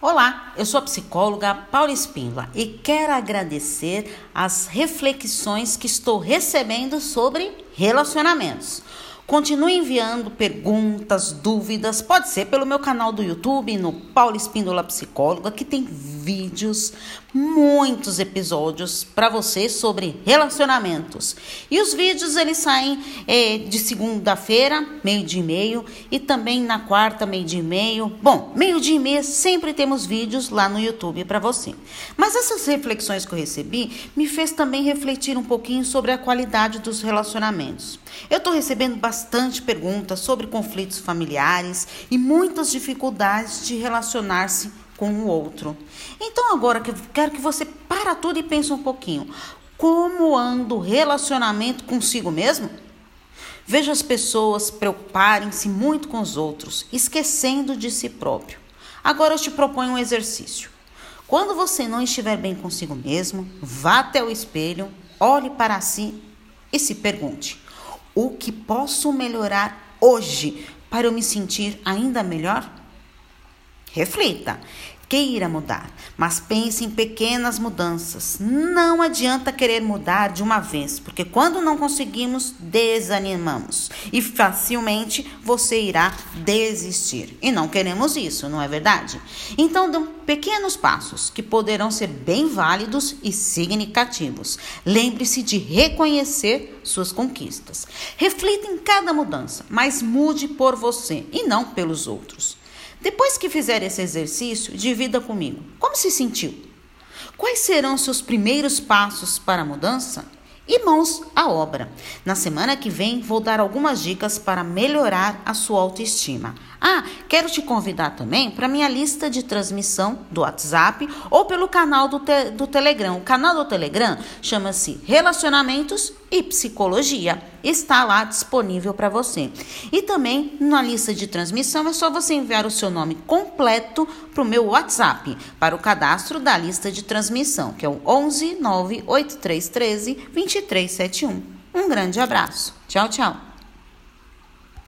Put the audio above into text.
Olá, eu sou a psicóloga Paula Espíndola e quero agradecer as reflexões que estou recebendo sobre relacionamentos. Continue enviando perguntas, dúvidas, pode ser pelo meu canal do YouTube, no Paula Espíndola Psicóloga, que tem vídeos, muitos episódios para você sobre relacionamentos. E os vídeos eles saem é, de segunda-feira, meio dia e meio, e também na quarta, meio dia e meio. Bom, meio dia e meio sempre temos vídeos lá no YouTube para você. Mas essas reflexões que eu recebi me fez também refletir um pouquinho sobre a qualidade dos relacionamentos. Eu estou recebendo bastante perguntas sobre conflitos familiares e muitas dificuldades de relacionar-se com o outro. Então agora que quero que você para tudo e pense um pouquinho. Como anda o relacionamento consigo mesmo? Veja as pessoas preocuparem-se muito com os outros, esquecendo de si próprio. Agora eu te proponho um exercício. Quando você não estiver bem consigo mesmo, vá até o espelho, olhe para si e se pergunte: o que posso melhorar hoje para eu me sentir ainda melhor? Reflita queira mudar, mas pense em pequenas mudanças. Não adianta querer mudar de uma vez, porque quando não conseguimos, desanimamos e facilmente você irá desistir. E não queremos isso, não é verdade? Então, dão pequenos passos que poderão ser bem válidos e significativos. Lembre-se de reconhecer suas conquistas. Reflita em cada mudança, mas mude por você e não pelos outros. Depois que fizer esse exercício, divida comigo. Como se sentiu? Quais serão seus primeiros passos para a mudança? E mãos à obra. Na semana que vem, vou dar algumas dicas para melhorar a sua autoestima. Ah, quero te convidar também para minha lista de transmissão do WhatsApp ou pelo canal do, te do Telegram. O canal do Telegram chama-se Relacionamentos e Psicologia. Está lá disponível para você. E também na lista de transmissão é só você enviar o seu nome completo para o meu WhatsApp, para o cadastro da lista de transmissão, que é o 11 98313 2371. Um grande abraço. Tchau, tchau.